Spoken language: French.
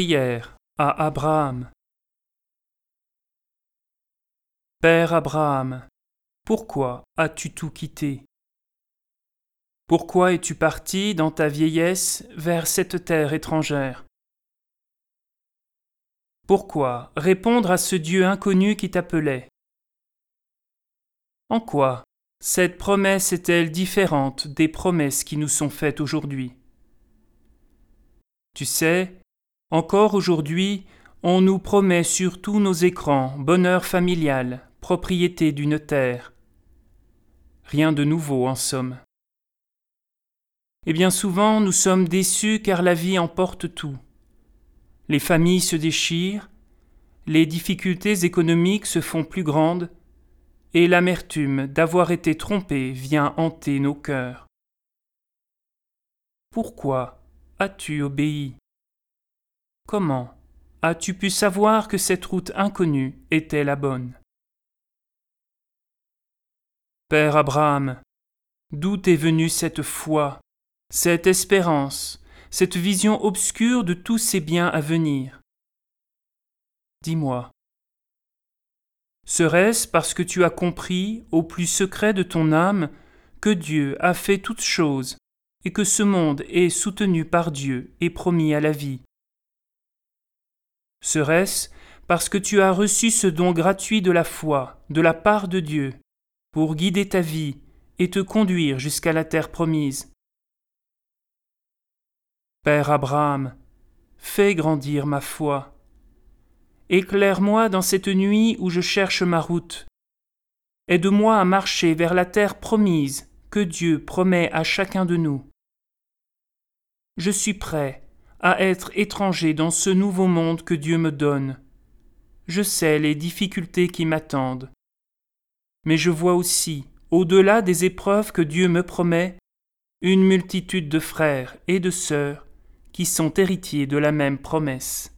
Prière à Abraham. Père Abraham, pourquoi as-tu tout quitté? Pourquoi es-tu parti dans ta vieillesse vers cette terre étrangère? Pourquoi répondre à ce Dieu inconnu qui t'appelait? En quoi cette promesse est-elle différente des promesses qui nous sont faites aujourd'hui? Tu sais, encore aujourd'hui, on nous promet sur tous nos écrans bonheur familial, propriété d'une terre. Rien de nouveau en somme. Et bien souvent nous sommes déçus car la vie emporte tout. Les familles se déchirent, les difficultés économiques se font plus grandes, et l'amertume d'avoir été trompé vient hanter nos cœurs. Pourquoi as-tu obéi? Comment as-tu pu savoir que cette route inconnue était la bonne? Père Abraham, d'où est venue cette foi, cette espérance, cette vision obscure de tous ces biens à venir? Dis-moi, Serait-ce parce que tu as compris, au plus secret de ton âme, que Dieu a fait toutes choses, et que ce monde est soutenu par Dieu et promis à la vie? Serait-ce parce que tu as reçu ce don gratuit de la foi, de la part de Dieu, pour guider ta vie et te conduire jusqu'à la terre promise? Père Abraham, fais grandir ma foi Éclaire-moi dans cette nuit où je cherche ma route. Aide-moi à marcher vers la terre promise que Dieu promet à chacun de nous. Je suis prêt à être étranger dans ce nouveau monde que Dieu me donne. Je sais les difficultés qui m'attendent. Mais je vois aussi, au-delà des épreuves que Dieu me promet, une multitude de frères et de sœurs qui sont héritiers de la même promesse.